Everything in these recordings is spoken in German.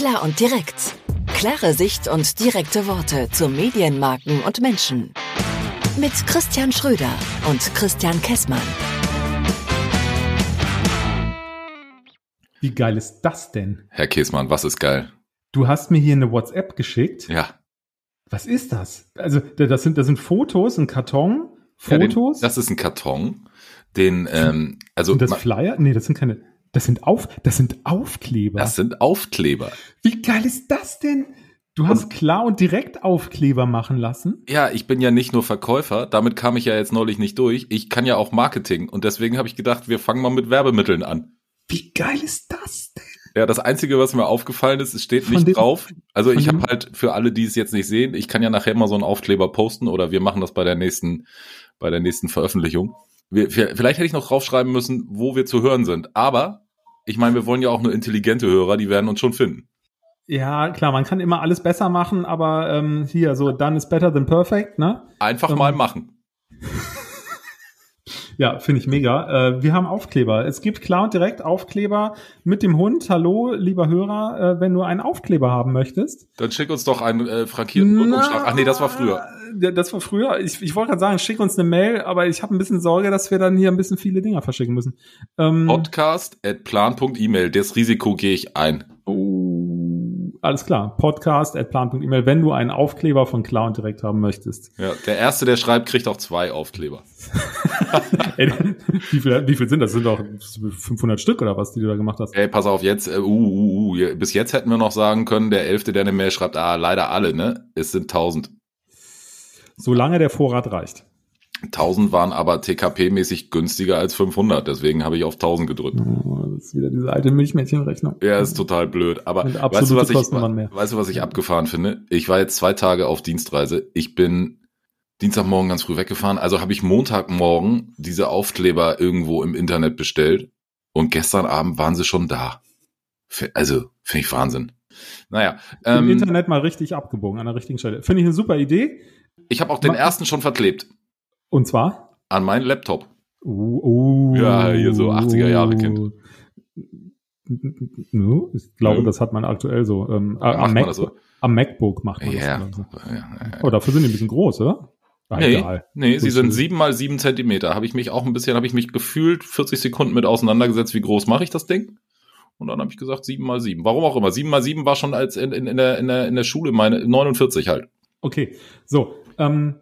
Klar und direkt. Klare Sicht und direkte Worte zu Medienmarken und Menschen. Mit Christian Schröder und Christian Kessmann. Wie geil ist das denn? Herr Käsmann, was ist geil? Du hast mir hier eine WhatsApp geschickt. Ja. Was ist das? Also, das sind, das sind Fotos, ein Karton, Fotos. Ja, den, das ist ein Karton. Den, ähm, also. Und das Flyer? Nee, das sind keine. Das sind auf, das sind Aufkleber. Das sind Aufkleber. Wie geil ist das denn? Du hast und, klar und direkt Aufkleber machen lassen? Ja, ich bin ja nicht nur Verkäufer, damit kam ich ja jetzt neulich nicht durch. Ich kann ja auch Marketing und deswegen habe ich gedacht, wir fangen mal mit Werbemitteln an. Wie geil ist das denn? Ja, das Einzige, was mir aufgefallen ist, es steht nicht dem, drauf. Also ich habe halt für alle, die es jetzt nicht sehen, ich kann ja nachher mal so einen Aufkleber posten oder wir machen das bei der nächsten, bei der nächsten Veröffentlichung. Wir, vielleicht hätte ich noch draufschreiben müssen, wo wir zu hören sind. Aber ich meine, wir wollen ja auch nur intelligente Hörer, die werden uns schon finden. Ja, klar, man kann immer alles besser machen, aber ähm, hier, so done is better than perfect, ne? Einfach ähm, mal machen. Ja, finde ich mega. Äh, wir haben Aufkleber. Es gibt klar und direkt Aufkleber mit dem Hund. Hallo, lieber Hörer, äh, wenn du einen Aufkleber haben möchtest. Dann schick uns doch einen äh, frankierten Rundumschlag. Ach nee, das war früher. Das war früher. Ich, ich wollte gerade sagen, schick uns eine Mail, aber ich habe ein bisschen Sorge, dass wir dann hier ein bisschen viele Dinger verschicken müssen. Ähm, Podcast at plan.email. Das Risiko gehe ich ein. Oh alles klar. Podcast at plan.email, wenn du einen Aufkleber von Klar und Direkt haben möchtest. Ja, der Erste, der schreibt, kriegt auch zwei Aufkleber. Ey, wie, viel, wie viel sind das? Sind doch 500 Stück oder was, die du da gemacht hast? Ey, pass auf, jetzt, uh, uh, uh, bis jetzt hätten wir noch sagen können, der Elfte, der eine Mail schreibt, ah, leider alle, ne? Es sind 1000. Solange der Vorrat reicht. 1000 waren aber TKP-mäßig günstiger als 500, deswegen habe ich auf 1000 gedrückt. Oh, das ist wieder diese alte Milchmädchenrechnung. Ja, ist total blöd. Aber weißt du, was ich, weißt du, was ich abgefahren finde? Ich war jetzt zwei Tage auf Dienstreise. Ich bin Dienstagmorgen ganz früh weggefahren. Also habe ich Montagmorgen diese Aufkleber irgendwo im Internet bestellt und gestern Abend waren sie schon da. Also finde ich Wahnsinn. Naja. Im ähm, Internet mal richtig abgebogen an der richtigen Stelle. Finde ich eine super Idee. Ich habe auch den ersten schon verklebt. Und zwar? An meinen Laptop. Uh, uh, ja, hier so 80er Jahre Kind. No, ich glaube, das hat man aktuell so. Ähm, am, Mac so. am, MacBook macht man ja. das. So. Ja, ja, Oh, dafür sind die ein bisschen groß, oder? Ach, nee, egal. nee, sie sind sieben mal sieben Zentimeter. Habe ich mich auch ein bisschen, habe ich mich gefühlt 40 Sekunden mit auseinandergesetzt, wie groß mache ich das Ding? Und dann habe ich gesagt sieben mal sieben. Warum auch immer. Sieben mal sieben war schon als in, in, in, der, in, der, in der Schule meine 49 halt. Okay, so. Ähm,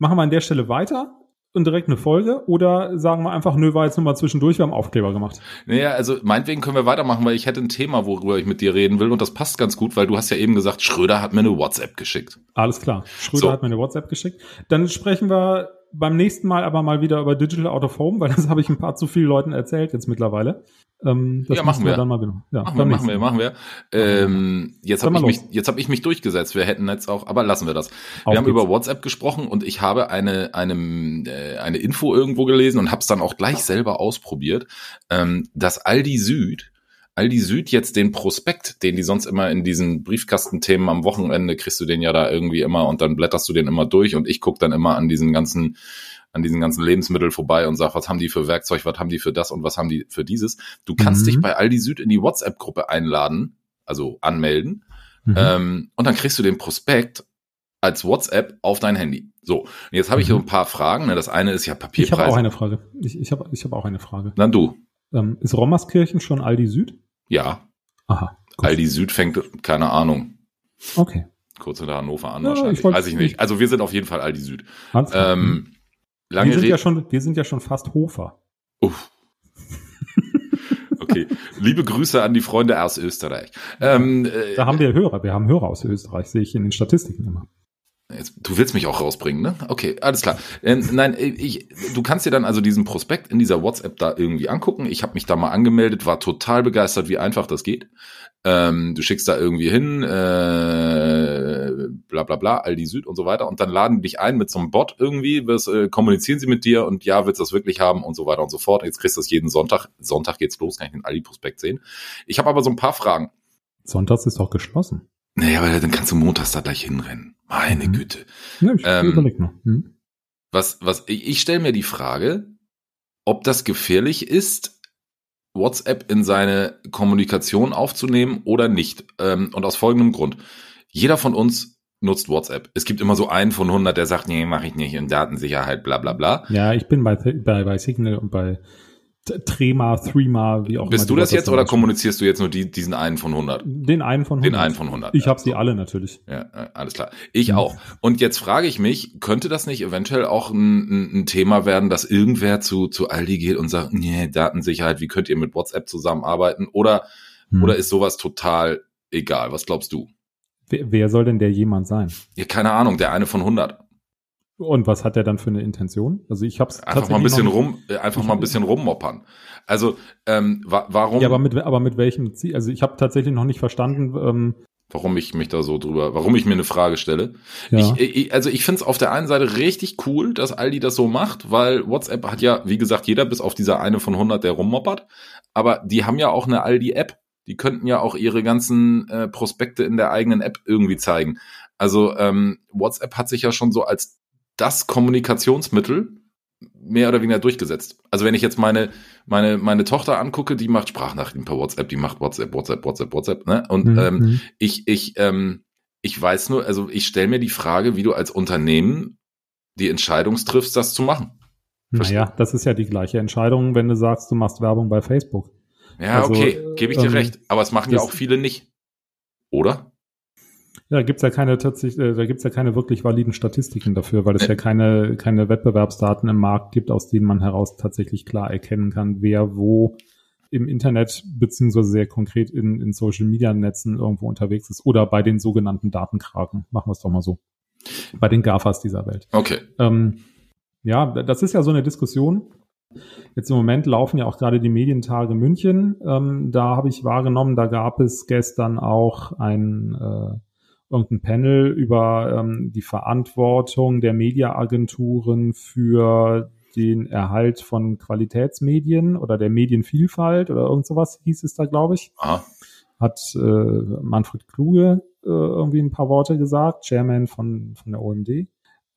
Machen wir an der Stelle weiter und direkt eine Folge oder sagen wir einfach, nö, war jetzt nur mal zwischendurch, wir haben Aufkleber gemacht. Naja, also meinetwegen können wir weitermachen, weil ich hätte ein Thema, worüber ich mit dir reden will und das passt ganz gut, weil du hast ja eben gesagt, Schröder hat mir eine WhatsApp geschickt. Alles klar, Schröder so. hat mir eine WhatsApp geschickt. Dann sprechen wir beim nächsten Mal aber mal wieder über Digital Out of Home, weil das habe ich ein paar zu vielen Leuten erzählt jetzt mittlerweile. Ähm, ja, machen wir. Dann mal wieder. Ja, machen, wir, machen wir, machen wir. Ähm, jetzt habe ich mich, jetzt habe ich mich durchgesetzt. Wir hätten jetzt auch, aber lassen wir das. Wir haben geht's. über WhatsApp gesprochen und ich habe eine eine äh, eine Info irgendwo gelesen und habe es dann auch gleich selber ausprobiert, ähm, dass Aldi Süd Aldi Süd jetzt den Prospekt, den die sonst immer in diesen Briefkastenthemen am Wochenende kriegst du den ja da irgendwie immer und dann blätterst du den immer durch und ich guck dann immer an diesen ganzen an diesen ganzen Lebensmitteln vorbei und sag, was haben die für Werkzeug, was haben die für das und was haben die für dieses. Du kannst mhm. dich bei Aldi Süd in die WhatsApp-Gruppe einladen, also anmelden, mhm. ähm, und dann kriegst du den Prospekt als WhatsApp auf dein Handy. So, und jetzt habe ich mhm. so ein paar Fragen. Ne? Das eine ist ja Papierpreise. Ich habe auch eine Frage. Ich, ich habe ich hab auch eine Frage. Dann du. Ähm, ist Rommerskirchen schon Aldi Süd? Ja. Aha. Gut. Aldi Süd fängt, keine Ahnung. Okay. Kurz hinter Hannover an ja, wahrscheinlich. Ich Weiß ich nicht. Also wir sind auf jeden Fall Aldi Süd. Ähm, lange wir, sind ja schon, wir sind ja schon fast Hofer. Uff. okay. Liebe Grüße an die Freunde aus Österreich. Ähm, äh, da haben wir Hörer. Wir haben Hörer aus Österreich, sehe ich in den Statistiken immer. Jetzt, du willst mich auch rausbringen, ne? Okay, alles klar. Ähm, nein, ich, du kannst dir dann also diesen Prospekt in dieser WhatsApp da irgendwie angucken. Ich habe mich da mal angemeldet, war total begeistert, wie einfach das geht. Ähm, du schickst da irgendwie hin, äh, bla bla bla, Aldi Süd und so weiter, und dann laden die dich ein mit so einem Bot irgendwie, was, äh, kommunizieren sie mit dir und ja, willst du das wirklich haben und so weiter und so fort. Jetzt kriegst du das jeden Sonntag. Sonntag geht's los, kann ich den Aldi-Prospekt sehen. Ich habe aber so ein paar Fragen. Sonntags ist doch geschlossen. Naja, aber dann kannst du montags da gleich hinrennen. Meine mhm. Güte. Ja, ich ähm, mal. Mhm. Was, was, ich, ich stelle mir die Frage, ob das gefährlich ist, WhatsApp in seine Kommunikation aufzunehmen oder nicht. Ähm, und aus folgendem Grund. Jeder von uns nutzt WhatsApp. Es gibt immer so einen von 100, der sagt, nee, mache ich nicht in Datensicherheit, bla bla bla. Ja, ich bin bei, bei, bei Signal und bei Trema, Threema, wie auch Bist immer. Bist du das jetzt oder kommunizierst du jetzt nur die, diesen einen von 100? Den einen von 100. Den einen von 100. Ich ja, habe sie alle natürlich. Ja, alles klar. Ich auch. Und jetzt frage ich mich, könnte das nicht eventuell auch ein, ein Thema werden, dass irgendwer zu, zu Aldi geht und sagt, nee, Datensicherheit, wie könnt ihr mit WhatsApp zusammenarbeiten? Oder, hm. oder ist sowas total egal? Was glaubst du? Wer, wer soll denn der jemand sein? Ja, keine Ahnung, der eine von 100. Und was hat er dann für eine Intention? Also ich habe einfach mal ein bisschen rum, äh, einfach mal ein bisschen rummoppern. Also ähm, wa warum? Ja, aber mit aber mit welchem Ziel? Also ich habe tatsächlich noch nicht verstanden. Ähm, warum ich mich da so drüber, warum ich mir eine Frage stelle. Ja. Ich, ich, also ich finde es auf der einen Seite richtig cool, dass Aldi das so macht, weil WhatsApp hat ja, wie gesagt, jeder bis auf dieser eine von 100, der rummoppert. Aber die haben ja auch eine Aldi-App. Die könnten ja auch ihre ganzen äh, Prospekte in der eigenen App irgendwie zeigen. Also ähm, WhatsApp hat sich ja schon so als das Kommunikationsmittel mehr oder weniger durchgesetzt. Also wenn ich jetzt meine, meine, meine Tochter angucke, die macht Sprachnachrichten per WhatsApp, die macht WhatsApp, WhatsApp, WhatsApp, WhatsApp, ne? Und mhm. ähm, mhm. ich, ich, ähm, ich weiß nur, also ich stelle mir die Frage, wie du als Unternehmen die Entscheidung triffst, das zu machen. Naja, das ist ja die gleiche Entscheidung, wenn du sagst, du machst Werbung bei Facebook. Ja, also, okay, gebe ich dir ähm, recht. Aber es machen ja auch viele nicht. Oder? Ja, da gibt's ja keine tatsächlich, äh, da gibt's ja keine wirklich validen Statistiken dafür, weil es ja keine, keine Wettbewerbsdaten im Markt gibt, aus denen man heraus tatsächlich klar erkennen kann, wer wo im Internet beziehungsweise sehr konkret in, in Social Media Netzen irgendwo unterwegs ist oder bei den sogenannten Datenkraken. Machen wir es doch mal so. Bei den GAFAs dieser Welt. Okay. Ähm, ja, das ist ja so eine Diskussion. Jetzt im Moment laufen ja auch gerade die Medientage München. Ähm, da habe ich wahrgenommen, da gab es gestern auch ein äh, irgendein Panel über ähm, die Verantwortung der Mediaagenturen für den Erhalt von Qualitätsmedien oder der Medienvielfalt oder irgend sowas hieß es da, glaube ich. Aha. Hat äh, Manfred Kluge äh, irgendwie ein paar Worte gesagt, Chairman von, von der OMD.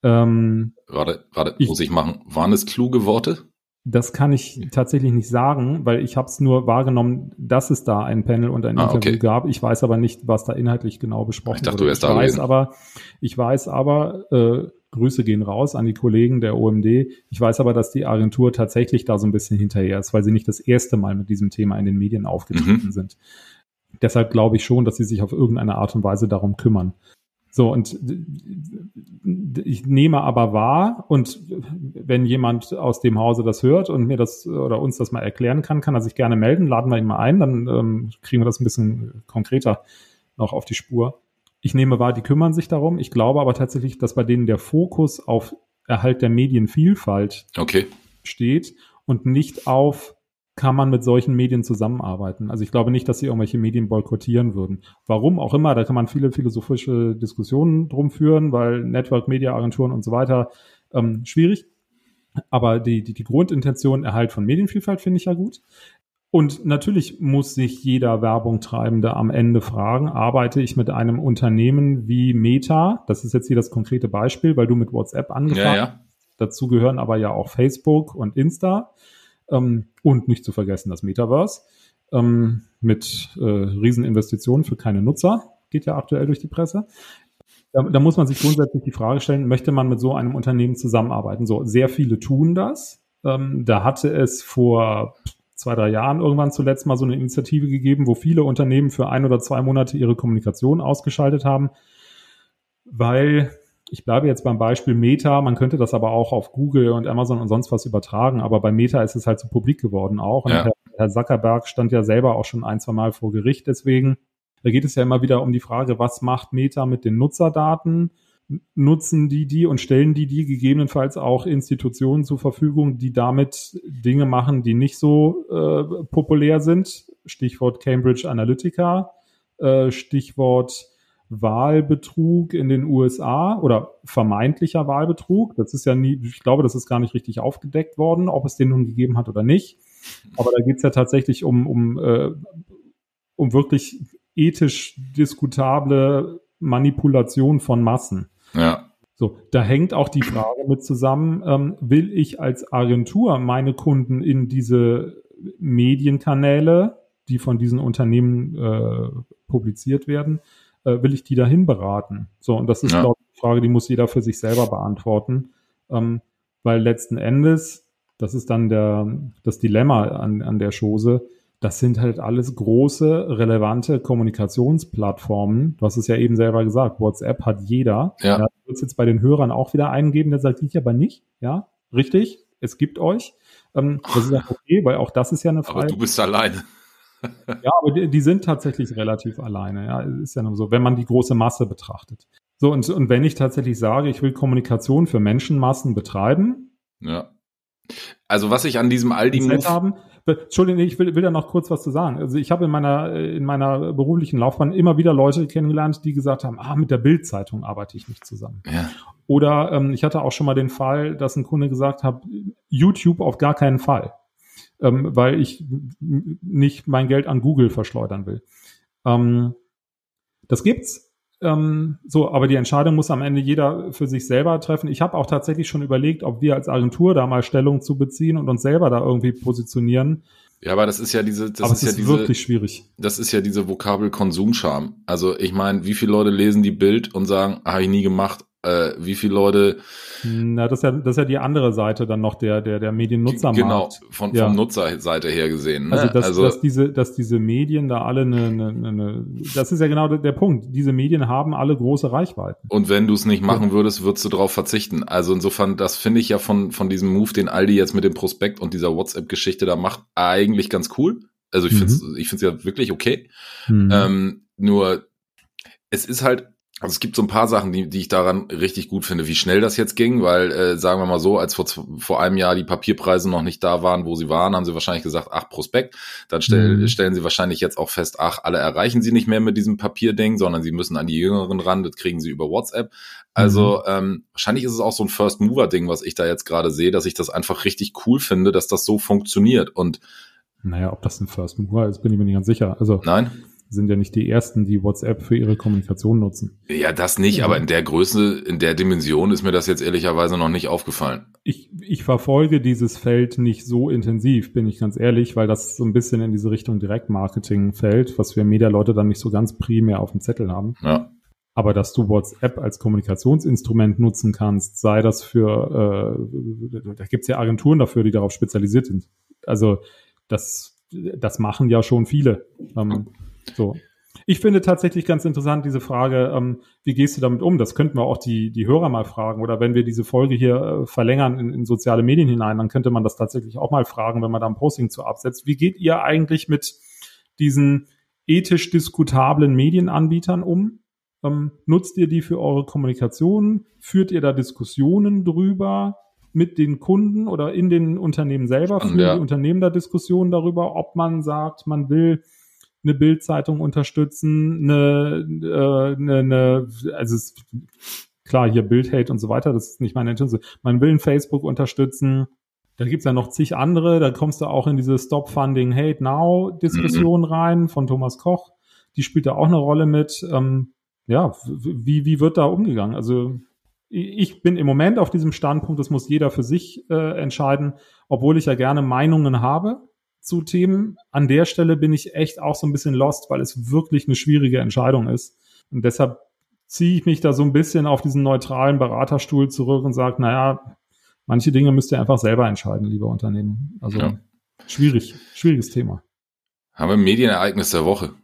Ähm, warte, warte, ich, muss ich machen. Waren es kluge Worte? Das kann ich tatsächlich nicht sagen, weil ich habe es nur wahrgenommen, dass es da ein Panel und ein ah, Interview okay. gab. Ich weiß aber nicht, was da inhaltlich genau besprochen ich dachte, wurde. Du ich da weiß aber, ich weiß aber, äh, Grüße gehen raus an die Kollegen der OMD. Ich weiß aber, dass die Agentur tatsächlich da so ein bisschen hinterher ist, weil sie nicht das erste Mal mit diesem Thema in den Medien aufgetreten mhm. sind. Deshalb glaube ich schon, dass sie sich auf irgendeine Art und Weise darum kümmern. So, und ich nehme aber wahr, und wenn jemand aus dem Hause das hört und mir das oder uns das mal erklären kann, kann er sich gerne melden, laden wir ihn mal ein, dann ähm, kriegen wir das ein bisschen konkreter noch auf die Spur. Ich nehme wahr, die kümmern sich darum. Ich glaube aber tatsächlich, dass bei denen der Fokus auf Erhalt der Medienvielfalt okay. steht und nicht auf kann man mit solchen Medien zusammenarbeiten. Also ich glaube nicht, dass sie irgendwelche Medien boykottieren würden. Warum auch immer, da kann man viele philosophische Diskussionen drum führen, weil Network, Media Agenturen und so weiter ähm, schwierig. Aber die, die, die Grundintention Erhalt von Medienvielfalt finde ich ja gut. Und natürlich muss sich jeder Werbungtreibende am Ende fragen, arbeite ich mit einem Unternehmen wie Meta? Das ist jetzt hier das konkrete Beispiel, weil du mit WhatsApp angefangen hast. Ja, ja. Dazu gehören aber ja auch Facebook und Insta. Ähm, und nicht zu vergessen das Metaverse ähm, mit äh, Rieseninvestitionen für keine Nutzer, geht ja aktuell durch die Presse. Da, da muss man sich grundsätzlich die Frage stellen, möchte man mit so einem Unternehmen zusammenarbeiten? So, sehr viele tun das. Ähm, da hatte es vor zwei, drei Jahren irgendwann zuletzt mal so eine Initiative gegeben, wo viele Unternehmen für ein oder zwei Monate ihre Kommunikation ausgeschaltet haben, weil ich bleibe jetzt beim Beispiel Meta, man könnte das aber auch auf Google und Amazon und sonst was übertragen, aber bei Meta ist es halt so publik geworden auch. Und ja. Herr, Herr Zuckerberg stand ja selber auch schon ein, zwei Mal vor Gericht deswegen. Da geht es ja immer wieder um die Frage, was macht Meta mit den Nutzerdaten? Nutzen die die und stellen die die gegebenenfalls auch Institutionen zur Verfügung, die damit Dinge machen, die nicht so äh, populär sind? Stichwort Cambridge Analytica, äh, Stichwort Wahlbetrug in den USA oder vermeintlicher Wahlbetrug. Das ist ja nie, ich glaube, das ist gar nicht richtig aufgedeckt worden, ob es den nun gegeben hat oder nicht. Aber da geht es ja tatsächlich um, um, äh, um wirklich ethisch diskutable Manipulation von Massen. Ja. So, da hängt auch die Frage mit zusammen, ähm, will ich als Agentur meine Kunden in diese Medienkanäle, die von diesen Unternehmen äh, publiziert werden, äh, will ich die dahin beraten? So, und das ist, ja. glaube ich, eine Frage, die muss jeder für sich selber beantworten. Ähm, weil letzten Endes, das ist dann der, das Dilemma an, an der Chose, das sind halt alles große, relevante Kommunikationsplattformen. Du hast es ja eben selber gesagt, WhatsApp hat jeder. Ja. ja du jetzt bei den Hörern auch wieder eingeben, der sagt, ich aber nicht. Ja, richtig, es gibt euch. Ähm, das ist auch okay, weil auch das ist ja eine Frage. Aber du bist alleine. Ja, aber die, die, sind tatsächlich relativ alleine. Ja, ist ja nur so, wenn man die große Masse betrachtet. So, und, und wenn ich tatsächlich sage, ich will Kommunikation für Menschenmassen betreiben. Ja. Also was ich an diesem Aldi-Move haben, Entschuldigung, ich will, will da noch kurz was zu sagen. Also ich habe in meiner, in meiner beruflichen Laufbahn immer wieder Leute kennengelernt, die gesagt haben, ah, mit der Bildzeitung arbeite ich nicht zusammen. Ja. Oder ähm, ich hatte auch schon mal den Fall, dass ein Kunde gesagt hat, YouTube auf gar keinen Fall, ähm, weil ich nicht mein Geld an Google verschleudern will. Ähm, das gibt's. Ähm, so, aber die Entscheidung muss am Ende jeder für sich selber treffen. Ich habe auch tatsächlich schon überlegt, ob wir als Agentur da mal Stellung zu beziehen und uns selber da irgendwie positionieren. Ja, aber das ist ja diese, das aber ist, ist ja diese, wirklich schwierig. Das ist ja diese Vokabel Konsumscham. Also ich meine, wie viele Leute lesen die Bild und sagen, habe ich nie gemacht, äh, wie viele Leute. Na, das ist ja, das ist ja die andere Seite dann noch der, der, der Mediennutzermarkt. Genau, von, ja. von Nutzerseite her gesehen. Ne? Also, dass, also dass diese, dass diese Medien da alle eine, eine, eine, das ist ja genau der, der Punkt. Diese Medien haben alle große Reichweiten. Und wenn du es nicht machen würdest, würdest du darauf verzichten. Also insofern, das finde ich ja von, von diesem Move, den Aldi jetzt mit dem Prospekt und dieser WhatsApp-Geschichte da macht, eigentlich ganz cool. Also ich mhm. finde es ich find's ja wirklich okay. Mhm. Ähm, nur, es ist halt also es gibt so ein paar Sachen, die, die ich daran richtig gut finde, wie schnell das jetzt ging, weil äh, sagen wir mal so, als vor, vor einem Jahr die Papierpreise noch nicht da waren, wo sie waren, haben sie wahrscheinlich gesagt, ach, Prospekt. Dann stell, mhm. stellen sie wahrscheinlich jetzt auch fest, ach, alle erreichen sie nicht mehr mit diesem Papierding, sondern sie müssen an die Jüngeren ran, das kriegen sie über WhatsApp. Also mhm. ähm, wahrscheinlich ist es auch so ein First-Mover-Ding, was ich da jetzt gerade sehe, dass ich das einfach richtig cool finde, dass das so funktioniert. Und naja, ob das ein First Mover ist, bin ich mir nicht ganz sicher. Also Nein sind ja nicht die ersten, die WhatsApp für ihre Kommunikation nutzen. Ja, das nicht, aber in der Größe, in der Dimension ist mir das jetzt ehrlicherweise noch nicht aufgefallen. Ich, ich verfolge dieses Feld nicht so intensiv, bin ich ganz ehrlich, weil das so ein bisschen in diese Richtung Direktmarketing fällt, was wir Media-Leute dann nicht so ganz primär auf dem Zettel haben. Ja. Aber dass du WhatsApp als Kommunikationsinstrument nutzen kannst, sei das für, äh, da gibt's ja Agenturen dafür, die darauf spezialisiert sind. Also das, das machen ja schon viele. Ähm, so. Ich finde tatsächlich ganz interessant diese Frage, ähm, wie gehst du damit um? Das könnten wir auch die, die Hörer mal fragen. Oder wenn wir diese Folge hier äh, verlängern in, in soziale Medien hinein, dann könnte man das tatsächlich auch mal fragen, wenn man da ein Posting zu absetzt. Wie geht ihr eigentlich mit diesen ethisch diskutablen Medienanbietern um? Ähm, nutzt ihr die für eure Kommunikation? Führt ihr da Diskussionen drüber mit den Kunden oder in den Unternehmen selber? Führen ja. die Unternehmen da Diskussionen darüber, ob man sagt, man will eine Bildzeitung unterstützen, eine, äh, eine, eine also es, klar, hier Bildhate und so weiter, das ist nicht meine Intention. Man will ein Facebook unterstützen. Da gibt's ja noch zig andere, da kommst du auch in diese Stop Funding Hate Now Diskussion mhm. rein von Thomas Koch. Die spielt da auch eine Rolle mit. Ähm, ja, wie, wie wird da umgegangen? Also ich bin im Moment auf diesem Standpunkt, das muss jeder für sich äh, entscheiden, obwohl ich ja gerne Meinungen habe zu Themen. An der Stelle bin ich echt auch so ein bisschen lost, weil es wirklich eine schwierige Entscheidung ist. Und deshalb ziehe ich mich da so ein bisschen auf diesen neutralen Beraterstuhl zurück und sage, naja, manche Dinge müsst ihr einfach selber entscheiden, liebe Unternehmen. Also ja. schwierig, schwieriges Thema. Haben wir Medienereignis der Woche.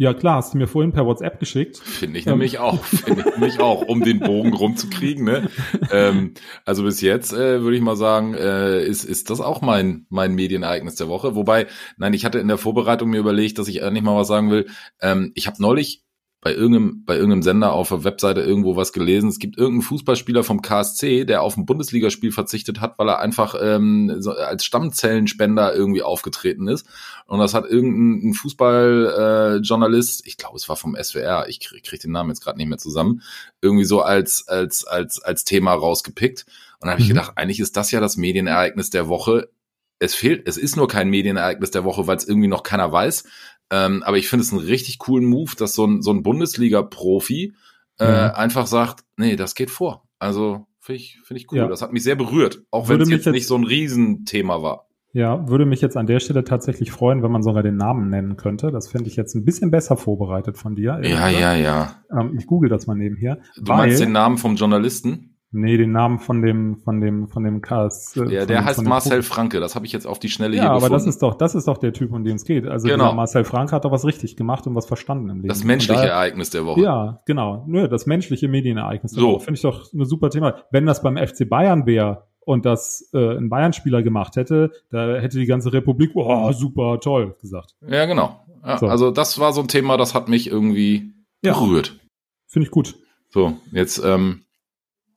Ja, klar, hast du mir vorhin per WhatsApp geschickt. Finde ich ähm. nämlich auch, finde ich nämlich auch, um den Bogen rumzukriegen. Ne? ähm, also bis jetzt äh, würde ich mal sagen, äh, ist, ist das auch mein, mein Medienereignis der Woche. Wobei, nein, ich hatte in der Vorbereitung mir überlegt, dass ich eigentlich mal was sagen will. Ähm, ich habe neulich bei irgendeinem, bei irgendeinem Sender auf der Webseite irgendwo was gelesen. Es gibt irgendeinen Fußballspieler vom KSC, der auf ein Bundesligaspiel verzichtet hat, weil er einfach ähm, so als Stammzellenspender irgendwie aufgetreten ist. Und das hat irgendein Fußballjournalist, äh, ich glaube, es war vom SWR, ich kriege krieg den Namen jetzt gerade nicht mehr zusammen, irgendwie so als, als, als, als Thema rausgepickt. Und dann habe ich mhm. gedacht, eigentlich ist das ja das Medienereignis der Woche. Es fehlt, es ist nur kein Medienereignis der Woche, weil es irgendwie noch keiner weiß. Ähm, aber ich finde es einen richtig coolen Move, dass so ein, so ein Bundesliga-Profi äh, mhm. einfach sagt, nee, das geht vor. Also finde ich, finde ich cool. Ja. Das hat mich sehr berührt, auch wenn es jetzt, jetzt nicht so ein Riesenthema war. Ja, würde mich jetzt an der Stelle tatsächlich freuen, wenn man sogar den Namen nennen könnte. Das fände ich jetzt ein bisschen besser vorbereitet von dir. Ja, ja, ja. Ähm, ich google das mal nebenher. Du weil, meinst den Namen vom Journalisten? Nee, den Namen von dem, von dem, von dem Cast. Äh, ja, der heißt Marcel Pro Franke. Das habe ich jetzt auf die Schnelle ja, hier gefunden. Ja, aber das ist doch, das ist doch der Typ, um den es geht. Also genau. Marcel Franke hat doch was richtig gemacht und was verstanden im Leben. Das menschliche daher, Ereignis der Woche. Ja, genau. Nö, das menschliche Medienereignis der so. Woche. Finde ich doch eine super Thema. Wenn das beim FC Bayern wäre, und das äh, ein Bayern-Spieler gemacht hätte, da hätte die ganze Republik, oh, super, toll, gesagt. Ja, genau. Ja, so. Also das war so ein Thema, das hat mich irgendwie ja. berührt. Finde ich gut. So, jetzt ähm,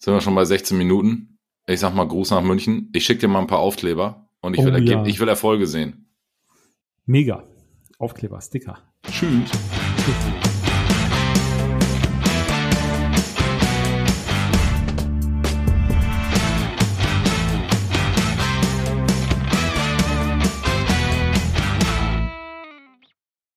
sind wir schon bei 16 Minuten. Ich sag mal Gruß nach München. Ich schicke dir mal ein paar Aufkleber und ich will, oh, ja. ich will Erfolge sehen. Mega. Aufkleber, Sticker. Tschüss. Tschüss.